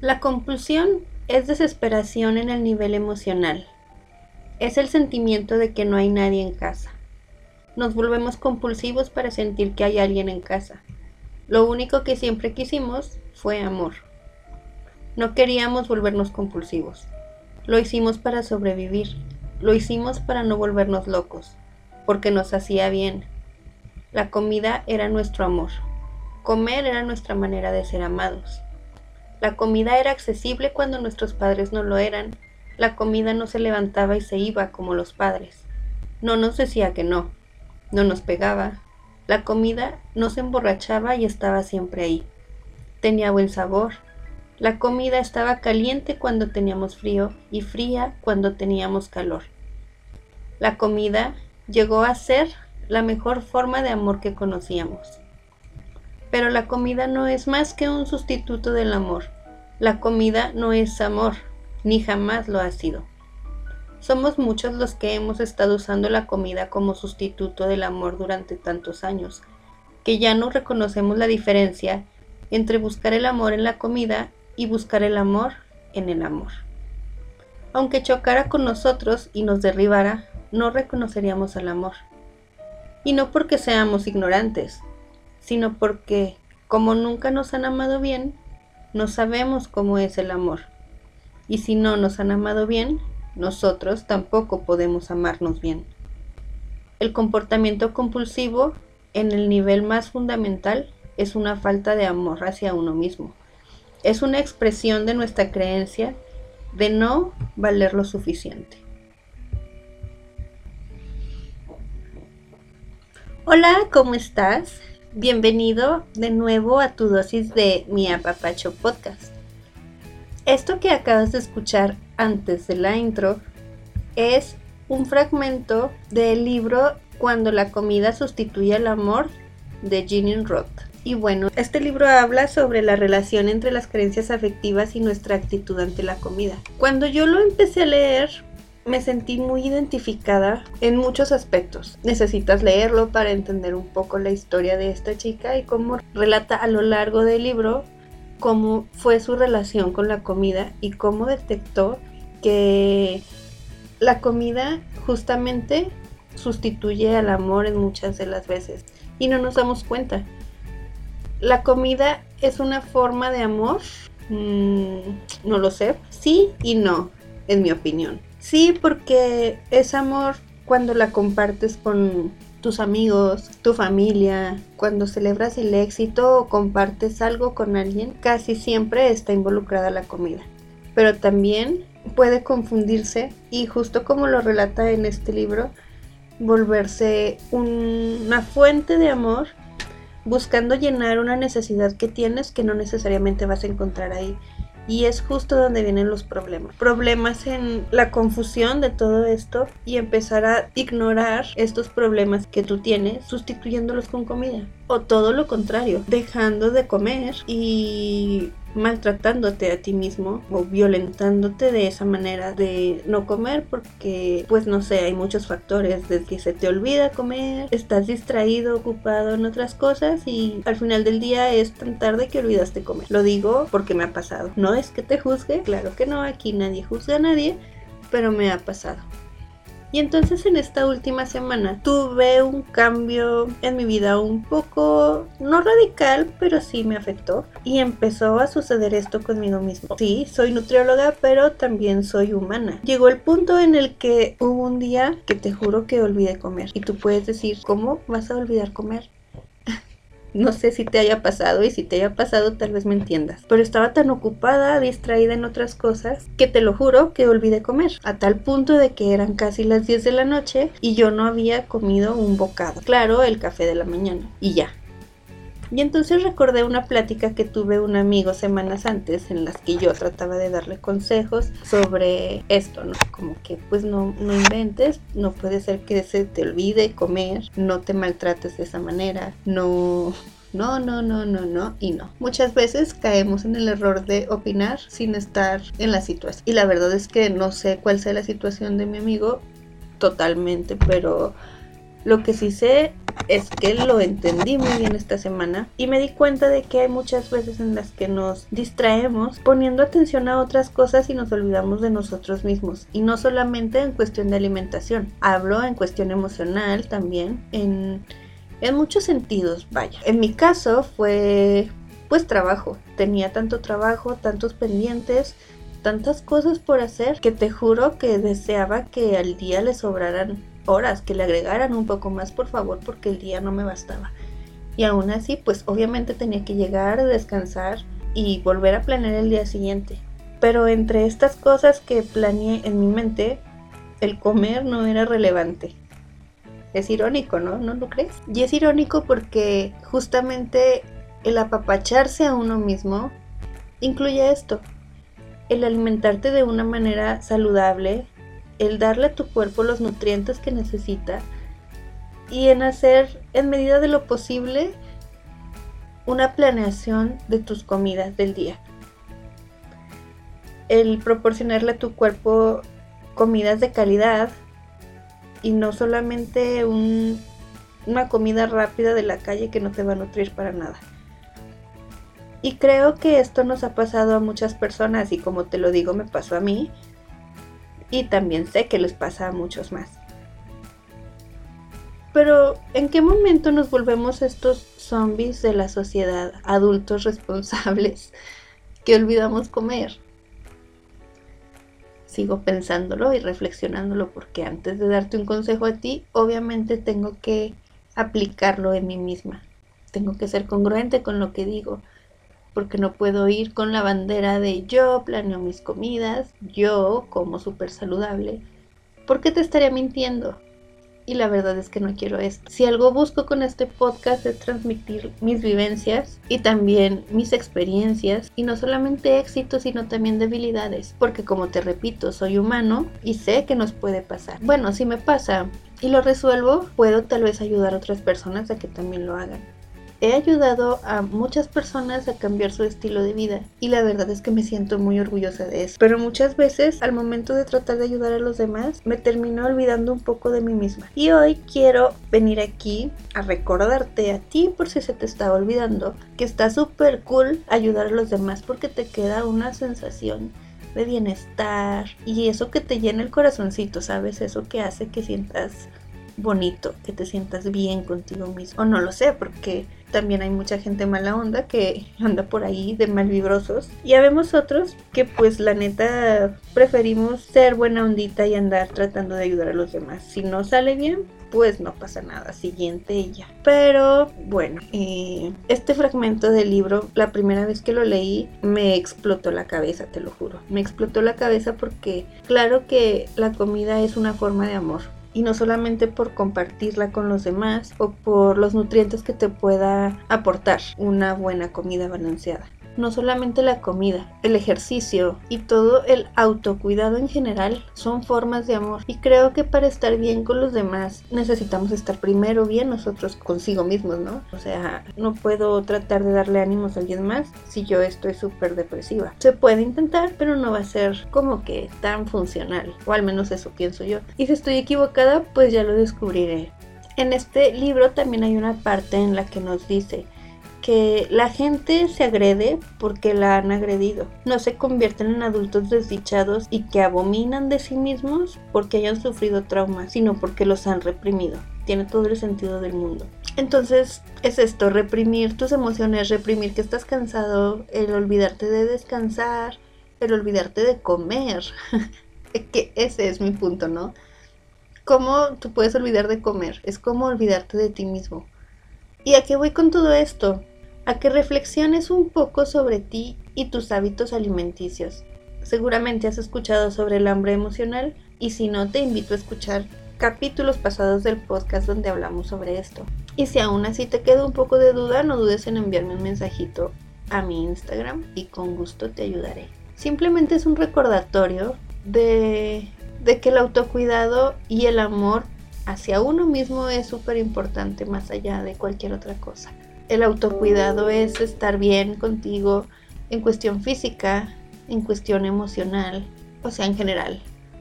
La compulsión es desesperación en el nivel emocional. Es el sentimiento de que no hay nadie en casa. Nos volvemos compulsivos para sentir que hay alguien en casa. Lo único que siempre quisimos fue amor. No queríamos volvernos compulsivos. Lo hicimos para sobrevivir. Lo hicimos para no volvernos locos, porque nos hacía bien. La comida era nuestro amor. Comer era nuestra manera de ser amados. La comida era accesible cuando nuestros padres no lo eran. La comida no se levantaba y se iba como los padres. No nos decía que no. No nos pegaba. La comida no se emborrachaba y estaba siempre ahí. Tenía buen sabor. La comida estaba caliente cuando teníamos frío y fría cuando teníamos calor. La comida llegó a ser la mejor forma de amor que conocíamos. Pero la comida no es más que un sustituto del amor. La comida no es amor, ni jamás lo ha sido. Somos muchos los que hemos estado usando la comida como sustituto del amor durante tantos años, que ya no reconocemos la diferencia entre buscar el amor en la comida y buscar el amor en el amor. Aunque chocara con nosotros y nos derribara, no reconoceríamos al amor. Y no porque seamos ignorantes, sino porque, como nunca nos han amado bien, no sabemos cómo es el amor. Y si no nos han amado bien, nosotros tampoco podemos amarnos bien. El comportamiento compulsivo, en el nivel más fundamental, es una falta de amor hacia uno mismo. Es una expresión de nuestra creencia de no valer lo suficiente. Hola, ¿cómo estás? Bienvenido de nuevo a tu dosis de Mi Apapacho Podcast. Esto que acabas de escuchar antes de la intro es un fragmento del libro Cuando la comida sustituye al amor de Jeanine Roth. Y bueno, este libro habla sobre la relación entre las creencias afectivas y nuestra actitud ante la comida. Cuando yo lo empecé a leer, me sentí muy identificada en muchos aspectos. Necesitas leerlo para entender un poco la historia de esta chica y cómo relata a lo largo del libro cómo fue su relación con la comida y cómo detectó que la comida justamente sustituye al amor en muchas de las veces y no nos damos cuenta. La comida es una forma de amor, mm, no lo sé, sí y no, en mi opinión. Sí, porque es amor cuando la compartes con tus amigos, tu familia, cuando celebras el éxito o compartes algo con alguien, casi siempre está involucrada la comida. Pero también puede confundirse y justo como lo relata en este libro, volverse una fuente de amor buscando llenar una necesidad que tienes que no necesariamente vas a encontrar ahí. Y es justo donde vienen los problemas. Problemas en la confusión de todo esto y empezar a ignorar estos problemas que tú tienes sustituyéndolos con comida. O todo lo contrario, dejando de comer y maltratándote a ti mismo o violentándote de esa manera de no comer porque pues no sé, hay muchos factores desde que se te olvida comer, estás distraído, ocupado en otras cosas y al final del día es tan tarde que olvidaste comer. Lo digo porque me ha pasado. No es que te juzgue, claro que no, aquí nadie juzga a nadie, pero me ha pasado. Y entonces en esta última semana tuve un cambio en mi vida un poco, no radical, pero sí me afectó. Y empezó a suceder esto conmigo mismo. Sí, soy nutrióloga, pero también soy humana. Llegó el punto en el que hubo un día que te juro que olvidé comer. Y tú puedes decir, ¿cómo vas a olvidar comer? No sé si te haya pasado y si te haya pasado tal vez me entiendas. Pero estaba tan ocupada, distraída en otras cosas, que te lo juro que olvidé comer. A tal punto de que eran casi las 10 de la noche y yo no había comido un bocado. Claro, el café de la mañana. Y ya, y entonces recordé una plática que tuve un amigo semanas antes en las que yo trataba de darle consejos sobre esto, ¿no? Como que pues no, no inventes, no puede ser que se te olvide comer, no te maltrates de esa manera, no no, no, no, no, no y no. Muchas veces caemos en el error de opinar sin estar en la situación. Y la verdad es que no sé cuál sea la situación de mi amigo totalmente, pero Lo que sí sé es que lo entendí muy bien esta semana y me di cuenta de que hay muchas veces en las que nos distraemos poniendo atención a otras cosas y nos olvidamos de nosotros mismos. Y no solamente en cuestión de alimentación, hablo en cuestión emocional también, en, en muchos sentidos, vaya. En mi caso fue pues trabajo, tenía tanto trabajo, tantos pendientes, tantas cosas por hacer que te juro que deseaba que al día le sobraran horas, que le agregaran un poco más, por favor, porque el día no me bastaba. Y aún así, pues obviamente tenía que llegar, descansar y volver a planear el día siguiente. Pero entre estas cosas que planeé en mi mente, el comer no era relevante. Es irónico, ¿no? ¿No lo crees? Y es irónico porque justamente el apapacharse a uno mismo incluye esto, el alimentarte de una manera saludable, el darle a tu cuerpo los nutrientes que necesita y en hacer en medida de lo posible una planeación de tus comidas del día. El proporcionarle a tu cuerpo comidas de calidad y no solamente una comida rápida de la calle que no te va a nutrir para nada. Y creo que esto nos ha pasado a muchas personas y como te lo digo me pasó a mí y también sé que les pasa a muchos más. Pero ¿en qué momento nos volvemos estos zombies de la sociedad, adultos responsables, que olvidamos comer? Sigo pensándolo y reflexionándolo porque antes de darte un consejo a ti, obviamente tengo que aplicarlo en mí misma. Tengo que ser congruente con lo que digo porque no puedo ir con la bandera de yo planeo mis comidas, yo como súper saludable, porque te estaría mintiendo. Y la verdad es que no quiero esto. Si algo busco con este podcast es transmitir mis vivencias y también mis experiencias y no solamente éxitos sino también debilidades, porque como te repito, soy humano y sé que nos puede pasar. Bueno, si me pasa y lo resuelvo, puedo tal vez ayudar a otras personas a que también lo hagan he ayudado a muchas personas a cambiar su estilo de vida y la verdad es que me siento muy orgullosa de eso. Pero muchas veces al momento de tratar de ayudar a los demás me termino olvidando un poco de mí misma. Y hoy quiero venir aquí a recordarte a ti por si se te está olvidando que está súper cool ayudar a los demás porque te queda una sensación de bienestar y eso que te llena el corazoncito, ¿sabes? Eso que hace que sientas bonito, que te sientas bien contigo mismo. O no lo sé, porque también hay mucha gente mala onda que anda por ahí de malvibrosos. Y vemos otros que pues la neta preferimos ser buena ondita y andar tratando de ayudar a los demás. Si no sale bien, pues no pasa nada, siguiente y ya. Pero bueno, eh, este fragmento del libro, la primera vez que lo leí, me explotó la cabeza, te lo juro. Me explotó la cabeza porque claro que la comida es una forma de amor y no solamente por compartirla con los demás o por los nutrientes que te pueda aportar una buena comida balanceada no solamente la comida, el ejercicio y todo el autocuidado en general son formas de amor. Y creo que para estar bien con los demás necesitamos estar primero bien nosotros consigo mismos, ¿no? O sea, no puedo tratar de darle ánimos a alguien más si yo estoy súper depresiva. Se puede intentar, pero no va a ser como que tan funcional, o al menos eso pienso yo. Y si estoy equivocada, pues ya lo descubriré. En este libro también hay una parte en la que nos dice que la gente se agrede porque la han agredido. No se convierten en adultos desdichados y que abominan de sí mismos porque hayan sufrido traumas, sino porque los han reprimido. Tiene todo el sentido del mundo. Entonces es esto, reprimir tus emociones, reprimir que estás cansado, el olvidarte de descansar, el olvidarte de comer. que ese es mi punto, ¿no? ¿Cómo tú puedes olvidar de comer? Es como olvidarte de ti mismo. ¿Y a qué voy con todo esto? A que reflexiones un poco sobre ti y tus hábitos alimenticios. Seguramente has escuchado sobre el hambre emocional y si no te invito a escuchar capítulos pasados del podcast donde hablamos sobre esto. Y si aún así te queda un poco de duda, no dudes en enviarme un mensajito a mi Instagram y con gusto te ayudaré. Simplemente es un recordatorio de, de que el autocuidado y el amor hacia uno mismo es súper importante más allá de cualquier otra cosa el autocuidado es estar bien contigo en cuestión física, en cuestión emocional, o sea, en general.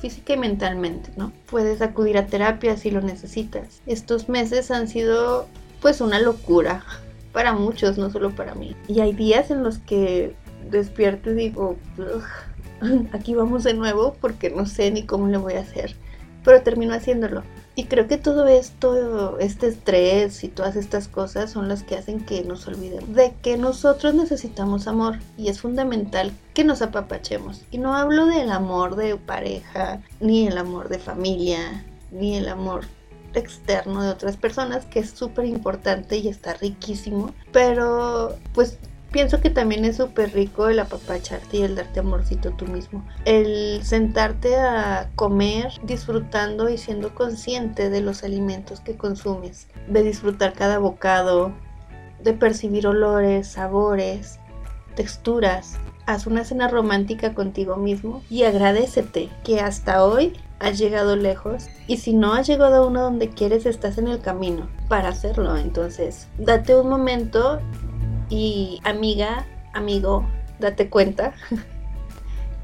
física y mentalmente, ¿no? Puedes acudir a terapia si lo necesitas. Estos meses han sido pues una locura para muchos, no solo para mí. Y hay días en los que despierto y digo, aquí vamos de nuevo porque no sé ni cómo le voy a hacer. Pero termino haciéndolo. Y creo que todo esto, este estrés y todas estas cosas son las que hacen que nos olvidemos de que nosotros necesitamos amor y es fundamental que nos apapachemos. Y no hablo del amor de pareja, ni el amor de familia, ni el amor externo de otras personas, que es súper importante y está riquísimo. Pero pues Pienso que también es súper rico el apapacharte y el darte amorcito tú mismo. El sentarte a comer disfrutando y siendo consciente de los alimentos que consumes. De disfrutar cada bocado, de percibir olores, sabores, texturas. Haz una cena romántica contigo mismo y agradecete que hasta hoy has llegado lejos y si no has llegado a uno donde quieres estás en el camino para hacerlo. Entonces, date un momento y amiga, amigo, date cuenta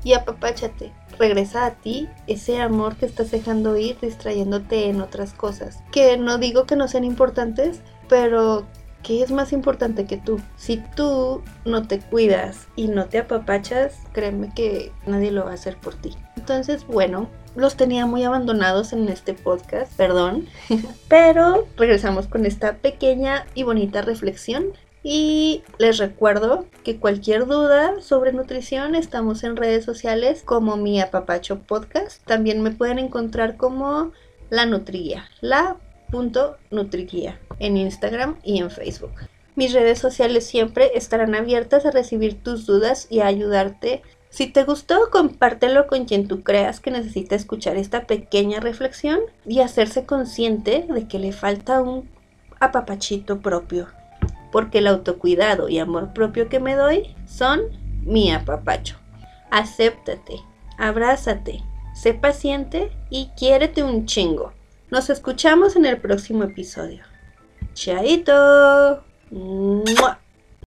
y apapáchate. Regresa a ti ese amor que estás dejando ir distrayéndote en otras cosas. Que no digo que no sean importantes, pero ¿qué es más importante que tú? Si tú no te cuidas y no te apapachas, créeme que nadie lo va a hacer por ti. Entonces, bueno, los tenía muy abandonados en este podcast, perdón, pero regresamos con esta pequeña y bonita reflexión y les recuerdo que cualquier duda sobre nutrición estamos en redes sociales como mi apapacho podcast. También me pueden encontrar como la nutriguía, la punto nutriguía en Instagram y en Facebook. Mis redes sociales siempre estarán abiertas a recibir tus dudas y a ayudarte. Si te gustó, compártelo con quien tú creas que necesita escuchar esta pequeña reflexión y hacerse consciente de que le falta un apapachito propio porque el autocuidado y amor propio que me doy son mi apapacho. Acéptate, abrázate, sé paciente y quiérete un chingo. Nos escuchamos en el próximo episodio. Chaito.